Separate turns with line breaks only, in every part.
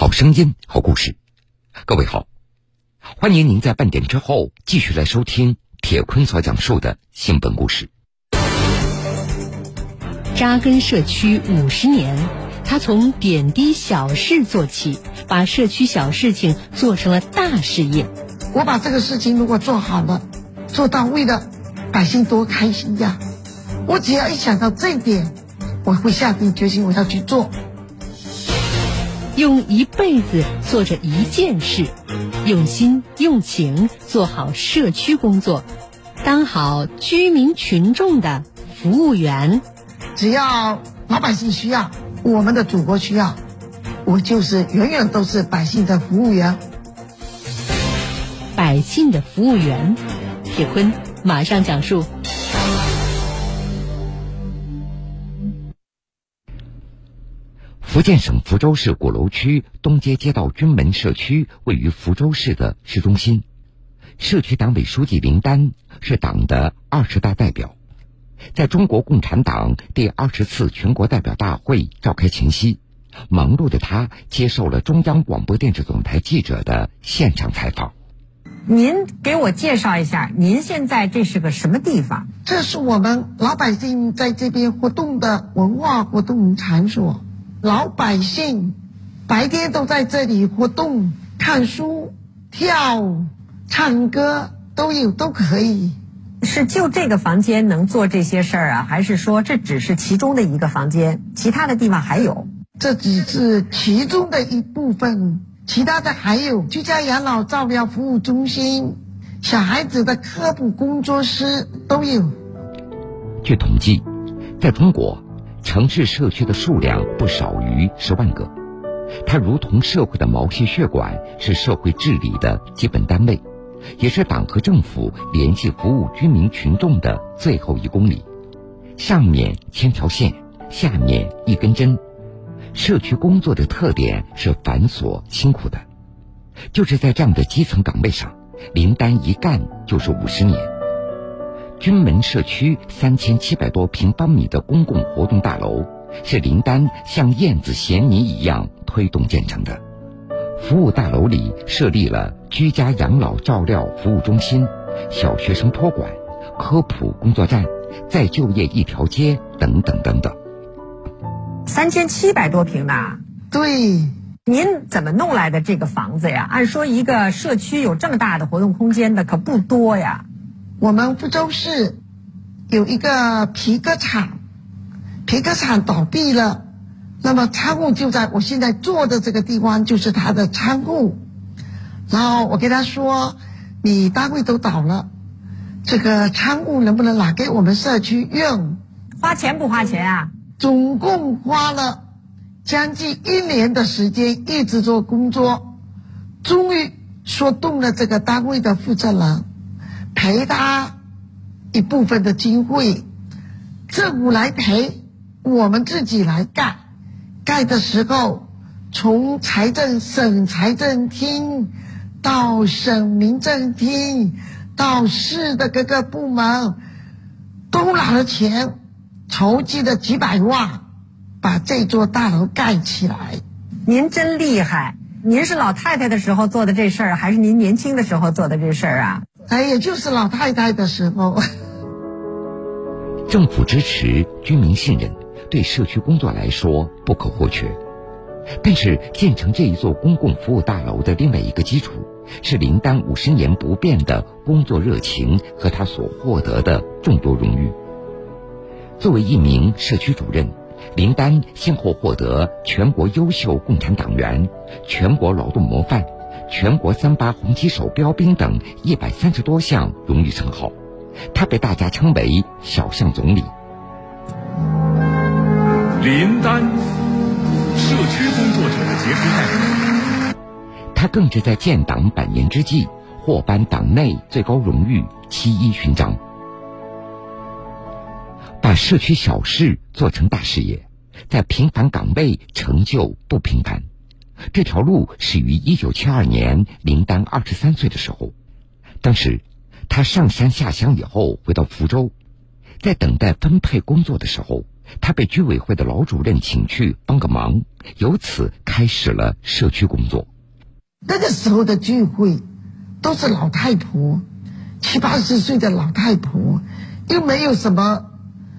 好声音，好故事。各位好，欢迎您在半点之后继续来收听铁坤所讲述的新闻故事。
扎根社区五十年，他从点滴小事做起，把社区小事情做成了大事业。
我把这个事情如果做好了，做到位了，百姓多开心呀！我只要一想到这一点，我会下定决心我要去做。
用一辈子做着一件事，用心用情做好社区工作，当好居民群众的服务员。
只要老百姓需要，我们的祖国需要，我就是永远都是百姓的服务员。
百姓的服务员，铁坤马上讲述。
福建省福州市鼓楼区东街街道军门社区位于福州市的市中心，社区党委书记林丹是党的二十大代表，在中国共产党第二十次全国代表大会召开前夕，忙碌的他接受了中央广播电视总台记者的现场采访。
您给我介绍一下，您现在这是个什么地方？
这是我们老百姓在这边活动的文化活动场所。老百姓白天都在这里活动、看书、跳舞、唱歌，都有都可以。
是就这个房间能做这些事儿啊，还是说这只是其中的一个房间，其他的地方还有？
这只是其中的一部分，其他的还有居家养老照料服务中心、小孩子的科普工作室都有。
据统计，在中国。城市社区的数量不少于十万个，它如同社会的毛细血管，是社会治理的基本单位，也是党和政府联系服务居民群众的最后一公里。上面千条线，下面一根针。社区工作的特点是繁琐辛苦的，就是在这样的基层岗位上，林丹一干就是五十年。军门社区三千七百多平方米的公共活动大楼，是林丹像燕子衔泥一样推动建成的。服务大楼里设立了居家养老照料服务中心、小学生托管、科普工作站、再就业一条街等等等等。
三千七百多平呢？
对，
您怎么弄来的这个房子呀？按说一个社区有这么大的活动空间的可不多呀。
我们福州市有一个皮革厂，皮革厂倒闭了，那么仓库就在我现在坐的这个地方，就是他的仓库。然后我跟他说：“你单位都倒了，这个仓库能不能拿给我们社区用？
花钱不花钱啊？
总共花了将近一年的时间，一直做工作，终于说动了这个单位的负责人。”赔他一部分的经费，政府来赔，我们自己来盖。盖的时候，从财政省财政厅到省民政厅，到市的各个部门，都拿了钱，筹集了几百万，把这座大楼盖起来。
您真厉害！您是老太太的时候做的这事儿，还是您年轻的时候做的这事儿啊？
哎，也就是老太太的时候。
政府支持，居民信任，对社区工作来说不可或缺。但是，建成这一座公共服务大楼的另外一个基础，是林丹五十年不变的工作热情和他所获得的众多荣誉。作为一名社区主任，林丹先后获得全国优秀共产党员、全国劳动模范。全国三八红旗手标兵等一百三十多项荣誉称号，他被大家称为“小象总理”。
林丹，社区工作者的杰出代表。
他更是在建党百年之际获颁党内最高荣誉七一勋章。把社区小事做成大事业，在平凡岗位成就不平凡。这条路始于一九七二年，林丹二十三岁的时候。当时，他上山下乡以后回到福州，在等待分配工作的时候，他被居委会的老主任请去帮个忙，由此开始了社区工作。
那个时候的聚会，都是老太婆，七八十岁的老太婆，又没有什么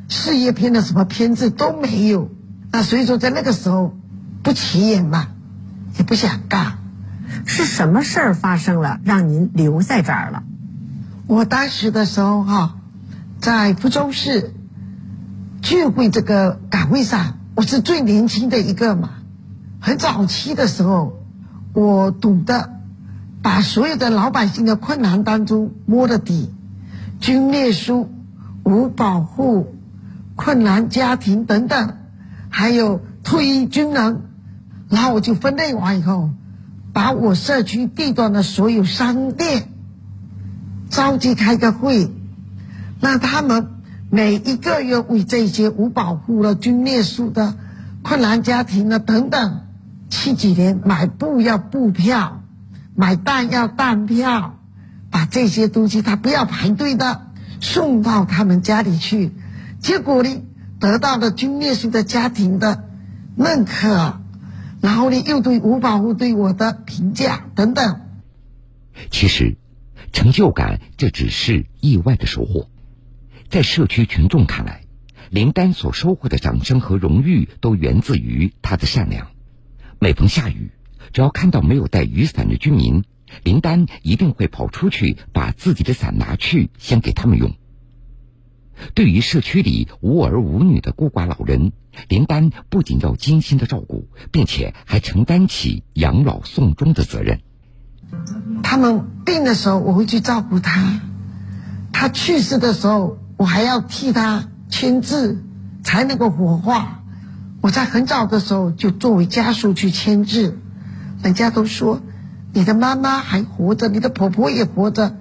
事业片的什么片子都没有，那所以说在那个时候不起眼嘛，不想干。
是什么事儿发生了，让您留在这儿了？
我当时的时候哈，在福州市聚会这个岗位上，我是最年轻的一个嘛。很早期的时候，我懂得把所有的老百姓的困难当中摸的底，军烈书、无保护、困难家庭等等，还有退役军人，然后我就分类完以后。把我社区地段的所有商店召集开个会，让他们每一个月为这些无保护的、军烈属的、困难家庭的等等，七几年买布要布票，买蛋要蛋票，把这些东西他不要排队的送到他们家里去，结果呢，得到了军烈属的家庭的认可。然后呢，又对吴保护对我的评价等等。
其实，成就感这只是意外的收获。在社区群众看来，林丹所收获的掌声和荣誉都源自于他的善良。每逢下雨，只要看到没有带雨伞的居民，林丹一定会跑出去把自己的伞拿去，先给他们用。对于社区里无儿无女的孤寡老人，林丹不仅要精心的照顾，并且还承担起养老送终的责任。
他们病的时候，我会去照顾他；他去世的时候，我还要替他签字，才能够火化。我在很早的时候就作为家属去签字，人家都说你的妈妈还活着，你的婆婆也活着。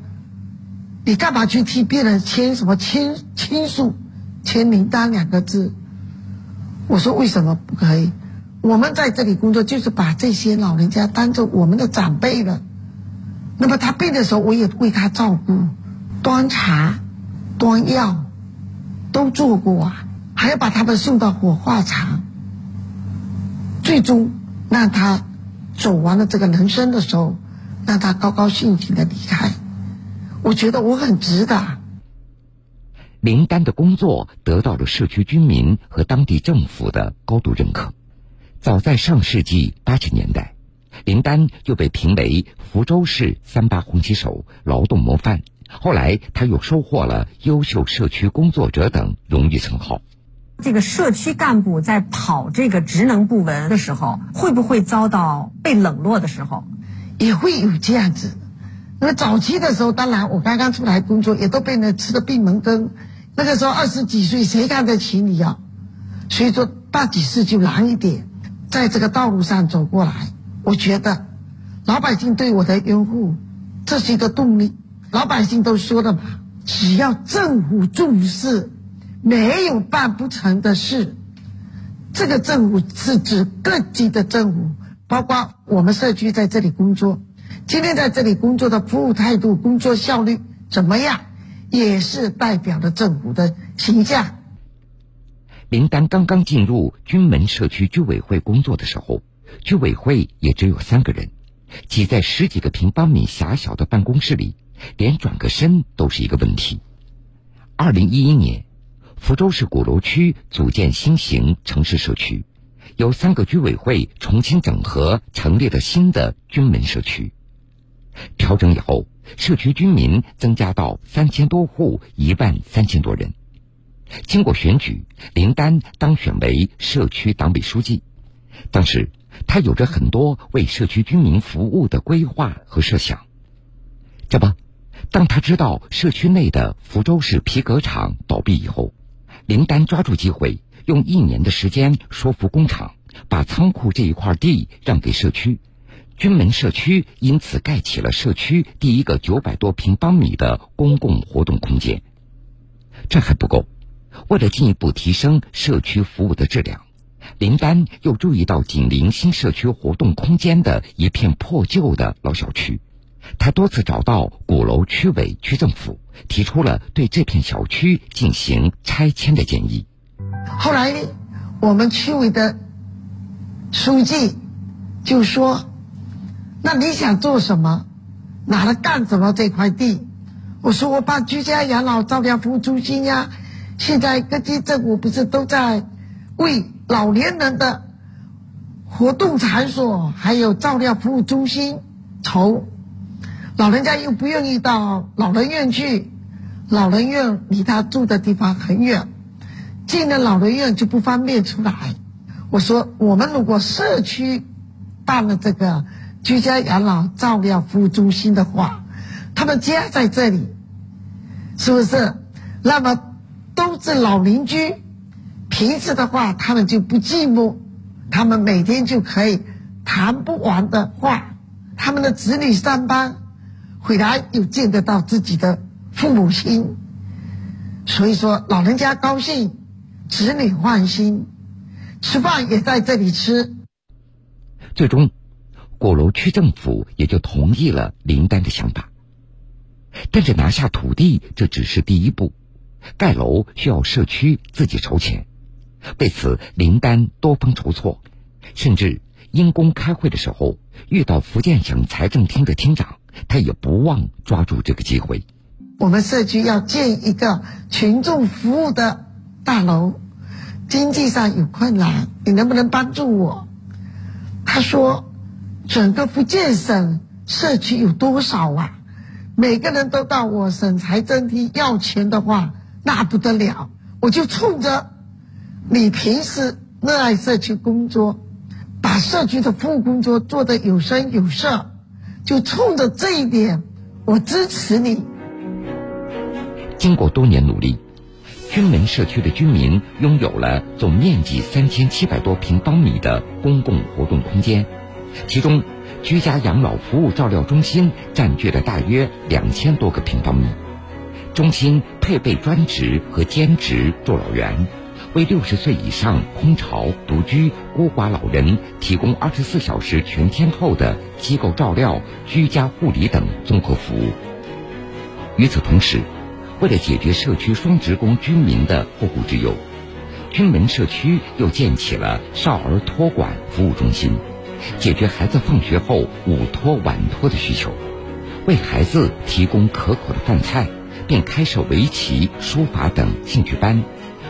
你干嘛去替别人签什么亲亲属签名单两个字？我说为什么不可以？我们在这里工作就是把这些老人家当做我们的长辈了。那么他病的时候，我也为他照顾，端茶、端药都做过啊，还要把他们送到火化场，最终让他走完了这个人生的时候，让他高高兴兴的离开。我觉得我很值得。
林丹的工作得到了社区居民和当地政府的高度认可。早在上世纪八十年代，林丹就被评为福州市“三八”红旗手、劳动模范。后来，他又收获了优秀社区工作者等荣誉称号。
这个社区干部在跑这个职能部门的时候，会不会遭到被冷落的时候？
也会有这样子。那么早期的时候，当然我刚刚出来工作，也都被人吃的闭门羹。那个时候二十几岁，谁看得起你呀？所以说办几事就难一点。在这个道路上走过来，我觉得老百姓对我的拥护，这是一个动力。老百姓都说了嘛，只要政府重视，没有办不成的事。这个政府是指各级的政府，包括我们社区在这里工作。今天在这里工作的服务态度、工作效率怎么样，也是代表了政府的形象。
林丹刚刚进入军门社区居委会工作的时候，居委会也只有三个人，挤在十几个平方米狭小的办公室里，连转个身都是一个问题。二零一一年，福州市鼓楼区组建新型城市社区，由三个居委会重新整合，成立了新的军门社区。调整以后，社区居民增加到三千多户，一万三千多人。经过选举，林丹当选为社区党委书记。当时，他有着很多为社区居民服务的规划和设想。这不，当他知道社区内的福州市皮革厂倒闭以后，林丹抓住机会，用一年的时间说服工厂，把仓库这一块地让给社区。军门社区因此盖起了社区第一个九百多平方米的公共活动空间。这还不够，为了进一步提升社区服务的质量，林丹又注意到紧邻新社区活动空间的一片破旧的老小区，他多次找到鼓楼区委区政府，提出了对这片小区进行拆迁的建议。
后来，我们区委的书记就说：“那你想做什么？拿来干什么这块地？”我说：“我办居家养老照料服务中心呀。现在各级政府不是都在为老年人的活动场所还有照料服务中心筹，老人家又不愿意到老人院去，老人院离他住的地方很远。”进了老人院就不方便出来。我说，我们如果社区办了这个居家养老照料服务中心的话，他们家在这里，是不是？那么都是老邻居，平时的话他们就不寂寞，他们每天就可以谈不完的话。他们的子女上班回来又见得到自己的父母亲，所以说老人家高兴。子女放心，吃饭也在这里吃。
最终，鼓楼区政府也就同意了林丹的想法。但是拿下土地这只是第一步，盖楼需要社区自己筹钱。为此，林丹多方筹措，甚至因公开会的时候遇到福建省财政厅的厅长，他也不忘抓住这个机会。
我们社区要建一个群众服务的。大楼经济上有困难，你能不能帮助我？他说：“整个福建省社区有多少啊？每个人都到我省财政厅要钱的话，那不得了。我就冲着你平时热爱社区工作，把社区的服务工作做得有声有色，就冲着这一点，我支持你。”
经过多年努力。军门社区的居民拥有了总面积三千七百多平方米的公共活动空间，其中居家养老服务照料中心占据了大约两千多个平方米。中心配备专职和兼职助老员，为六十岁以上空巢、独居、孤寡老人提供二十四小时全天候的机构照料、居家护理等综合服务。与此同时，为了解决社区双职工居民的后顾之忧，军门社区又建起了少儿托管服务中心，解决孩子放学后午托晚托的需求，为孩子提供可口的饭菜，并开设围棋、书法等兴趣班。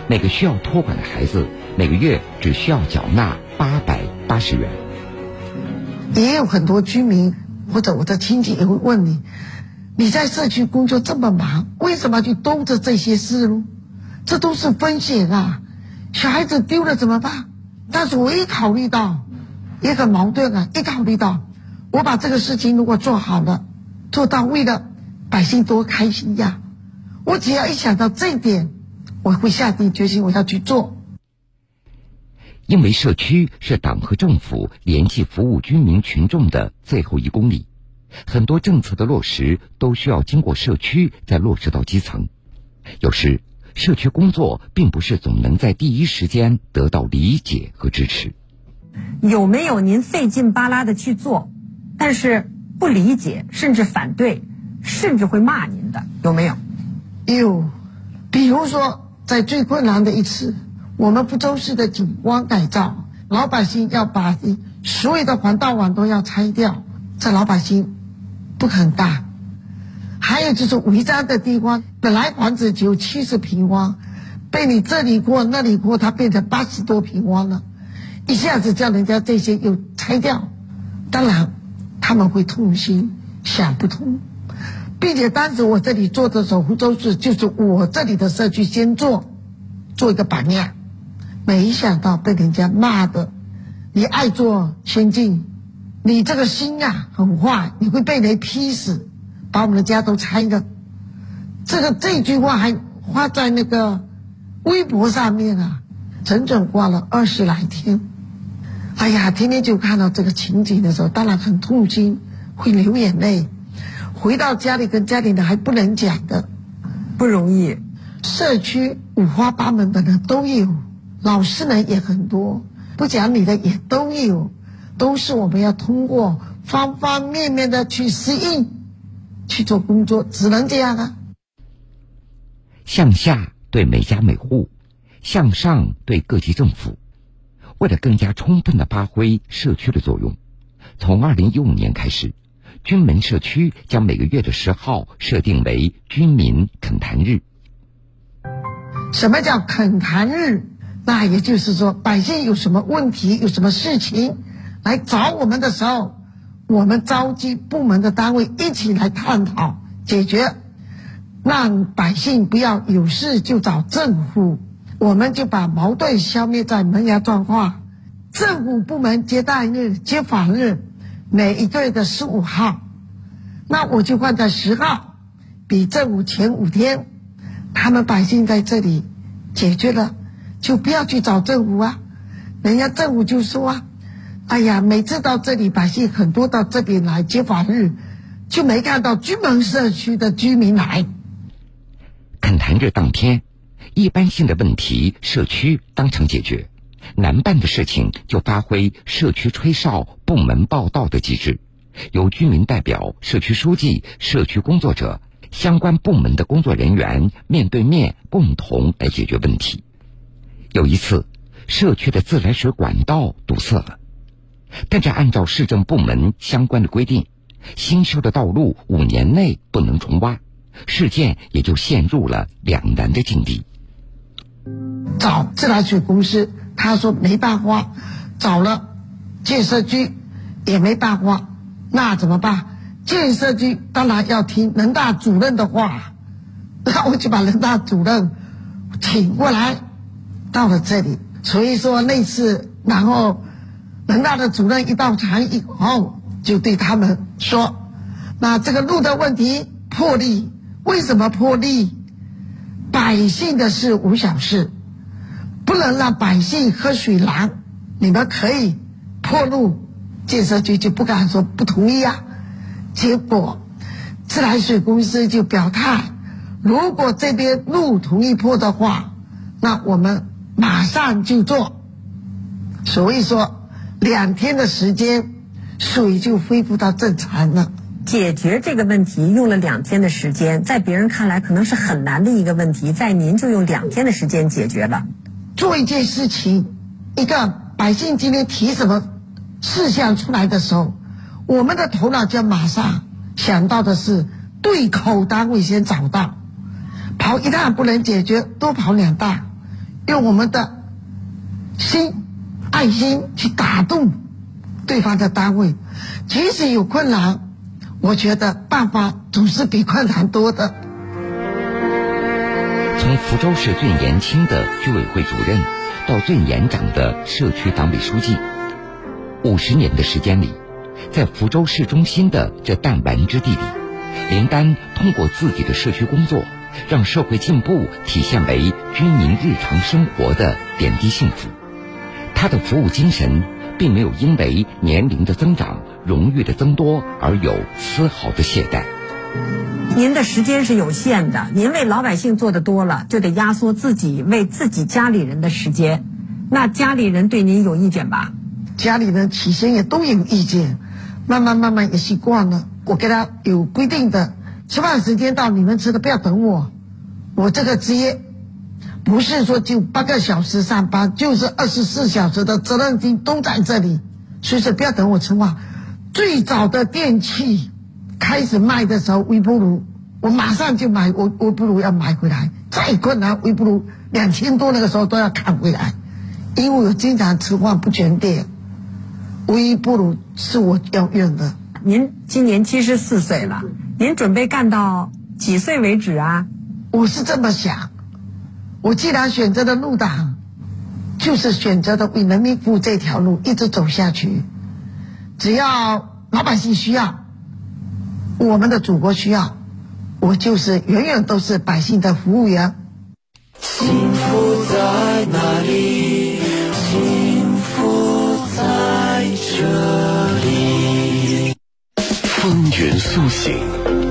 每个需要托管的孩子，每个月只需要缴纳八百八十元。
也有很多居民或者我的亲戚也会问你。你在社区工作这么忙，为什么就兜着这些事呢？这都是风险啊！小孩子丢了怎么办？但是我一考虑到，也很矛盾啊！一考虑到，我把这个事情如果做好了，做到位了，百姓多开心呀！我只要一想到这一点，我会下定决心我要去做。
因为社区是党和政府联系服务居民群众的最后一公里。很多政策的落实都需要经过社区再落实到基层，有时社区工作并不是总能在第一时间得到理解和支持。
有没有您费劲巴拉的去做，但是不理解甚至反对，甚至会骂您的？有没有？
有，比如说在最困难的一次，我们福州市的景观改造，老百姓要把所有的防盗网都要拆掉，这老百姓。不肯干，还有就是违章的地方，本来房子只有七十平方，被你这里过那里过，它变成八十多平方了，一下子叫人家这些又拆掉，当然他们会痛心，想不通，并且当时我这里做的守护周是，就是我这里的社区先做，做一个榜样，没想到被人家骂的，你爱做先进。你这个心啊很坏，你会被雷劈死，把我们的家都拆了。这个这句话还发在那个微博上面啊，整整挂了二十来天。哎呀，天天就看到这个情景的时候，当然很痛心，会流眼泪。回到家里跟家里人还不能讲的，
不容易。
社区五花八门的人都有，老实人也很多，不讲理的也都有。都是我们要通过方方面面的去适应，去做工作，只能这样啊。
向下对每家每户，向上对各级政府。为了更加充分的发挥社区的作用，从二零一五年开始，军门社区将每个月的十号设定为军民恳谈日。
什么叫恳谈日？那也就是说，百姓有什么问题、有什么事情来找我们的时候，我们召集部门的单位一起来探讨解决，让百姓不要有事就找政府。我们就把矛盾消灭在萌芽状况。政府部门接待日、接访日，每一个月的十五号，那我就放在十号，比政府前五天，他们百姓在这里解决了，就不要去找政府啊。人家政府就说啊，哎呀，每次到这里，百姓很多到这边来接访日，就没看到居门社区的居民来。
恳谈日当天。一般性的问题，社区当场解决；难办的事情，就发挥社区吹哨、部门报到的机制，由居民代表、社区书记、社区工作者、相关部门的工作人员面对面共同来解决问题。有一次，社区的自来水管道堵塞了，但是按照市政部门相关的规定，新修的道路五年内不能重挖，事件也就陷入了两难的境地。
找自来水公司，他说没办法；找了建设局也没办法，那怎么办？建设局当然要听人大主任的话，那我就把人大主任请过来，到了这里。所以说那次，然后人大的主任一到场以后，就对他们说：“那这个路的问题破例，为什么破例？百姓的事无小事。”不能让百姓喝水难，你们可以破路，建设局就不敢说不同意啊。结果自来水公司就表态，如果这边路同意破的话，那我们马上就做。所以说，两天的时间，水就恢复到正常了。
解决这个问题用了两天的时间，在别人看来可能是很难的一个问题，在您就用两天的时间解决了。
做一件事情，一个百姓今天提什么事项出来的时候，我们的头脑就马上想到的是对口单位先找到，跑一趟不能解决，多跑两趟，用我们的心、爱心去打动对方的单位，即使有困难，我觉得办法总是比困难多的。
从福州市最年轻的居委会主任，到最年长的社区党委书记，五十年的时间里，在福州市中心的这弹丸之地里，林丹通过自己的社区工作，让社会进步体现为居民日常生活的点滴幸福。他的服务精神，并没有因为年龄的增长、荣誉的增多而有丝毫的懈怠。
您的时间是有限的，您为老百姓做的多了，就得压缩自己为自己家里人的时间。那家里人对您有意见吧？
家里人起先也都有意见，慢慢慢慢也习惯了。我给他有规定的吃饭时间到，你们吃的不要等我。我这个职业不是说就八个小时上班，就是二十四小时的责任心都在这里，所以说不要等我吃饭。最早的电器。开始卖的时候，微波炉我马上就买，我微波炉要买回来。再困难，微波炉两千多那个时候都要扛回来，因为我经常吃饭不全电，微波炉是我要用的。
您今年七十四岁了，您准备干到几岁为止啊？
我是这么想，我既然选择了入党，就是选择的为人民服务这条路一直走下去，只要老百姓需要。我们的祖国需要，我就是永远都是百姓的服务员。幸福在哪里？幸福
在这里。风云苏醒，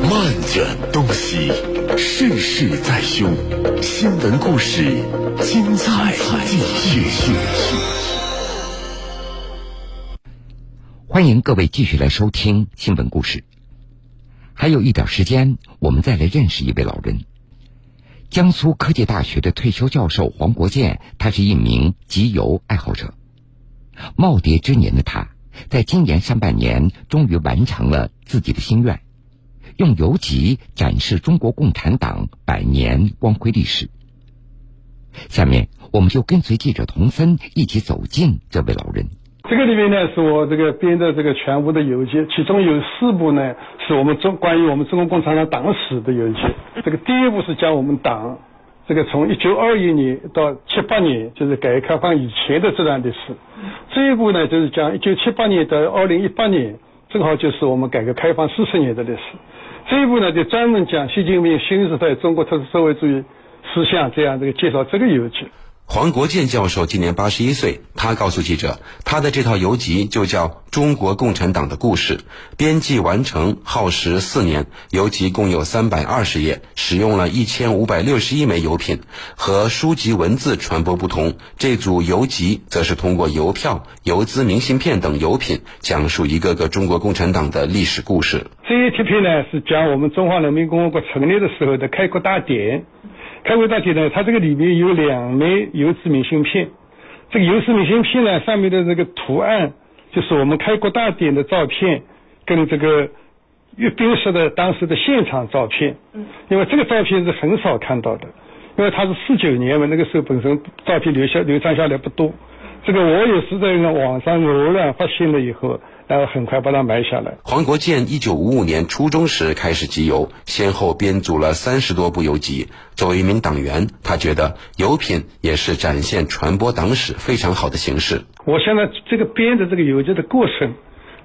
漫卷东西，世事在胸，新闻故事精彩继续。
欢迎各位继续来收听新闻故事。还有一点时间，我们再来认识一位老人。江苏科技大学的退休教授黄国健，他是一名集邮爱好者。耄耋之年的他，在今年上半年终于完成了自己的心愿，用邮集展示中国共产党百年光辉历史。下面，我们就跟随记者童森一起走进这位老人。
这个里面呢，是我这个编的这个全部的游记，其中有四部呢，是我们中关于我们中国共产党党史的游记。这个第一部是讲我们党，这个从一九二一年到七八年，就是改革开放以前的这段历史。这一部呢，就是讲一九七八年到二零一八年，正好就是我们改革开放四十年的历史。这一部呢，就专门讲习近平新时代中国特色社会主义思想这样这个介绍这个游记。
黄国健教授今年八十一岁，他告诉记者，他的这套游集就叫《中国共产党的故事》，编辑完成耗时四年，游集共有三百二十页，使用了一千五百六十一枚邮品。和书籍文字传播不同，这组游集则是通过邮票、邮资明信片等邮品，讲述一个个中国共产党的历史故事。
这一贴片呢，是讲我们中华人民共和国成立的时候的开国大典。开国大典呢，它这个里面有两枚邮资明信片，这个邮资明信片呢上面的这个图案就是我们开国大典的照片，跟这个阅兵式的当时的现场照片。嗯。因为这个照片是很少看到的，因为它是四九年嘛，那个时候本身照片留下流传下来不多。这个我也是在网上浏览发现了以后。然后很快把它买下来。
黄国建一九五五年初中时开始集邮，先后编组了三十多部邮集。作为一名党员，他觉得邮品也是展现传播党史非常好的形式。
我现在这个编的这个邮集的过程，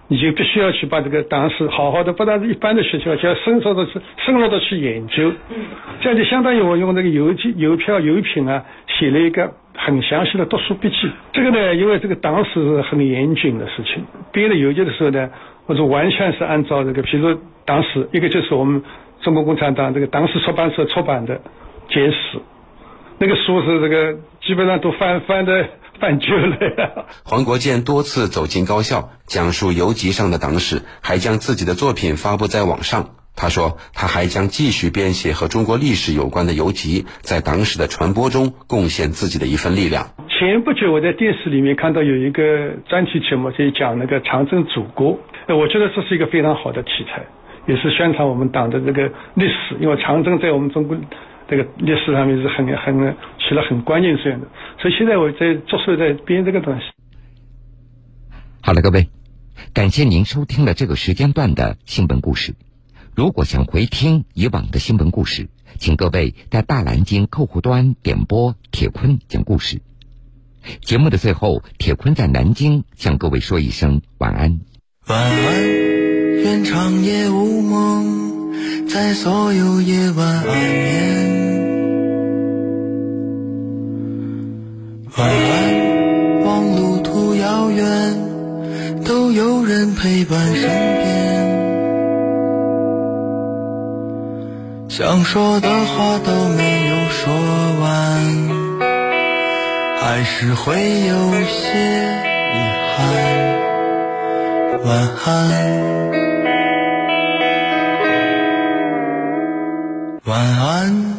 你就必须要去把这个党史好好的，不但是一般的学校，就要深入的去深入的去研究。这样就相当于我用这个邮寄、邮票、邮品啊，写了一个。很详细的读书笔记，这个呢，因为这个党史是很严谨的事情。编的邮件的时候呢，我是完全是按照这个，譬如党史，一个就是我们中国共产党这个党史出版社出版的简史，那个书是这个基本上都翻翻的 翻旧了。
黄国健多次走进高校，讲述游集上的党史，还将自己的作品发布在网上。他说：“他还将继续编写和中国历史有关的游记，在党史的传播中贡献自己的一份力量。”
前不久，我在电视里面看到有一个专题节目，就讲那个长征祖国。我觉得这是一个非常好的题材，也是宣传我们党的这个历史。因为长征在我们中国这个历史上面是很很起了很关键作用的。所以现在我在着手在编这个东西。
好了，各位，感谢您收听了这个时间段的新闻故事。如果想回听以往的新闻故事，请各位在大蓝鲸客户端点播铁坤讲故事。节目的最后，铁坤在南京向各位说一声晚安。
晚安，愿长夜无梦，在所有夜晚安眠。晚安，望路途遥远，都有人陪伴身边。想说的话都没有说完还是会有些遗憾。晚安。晚安。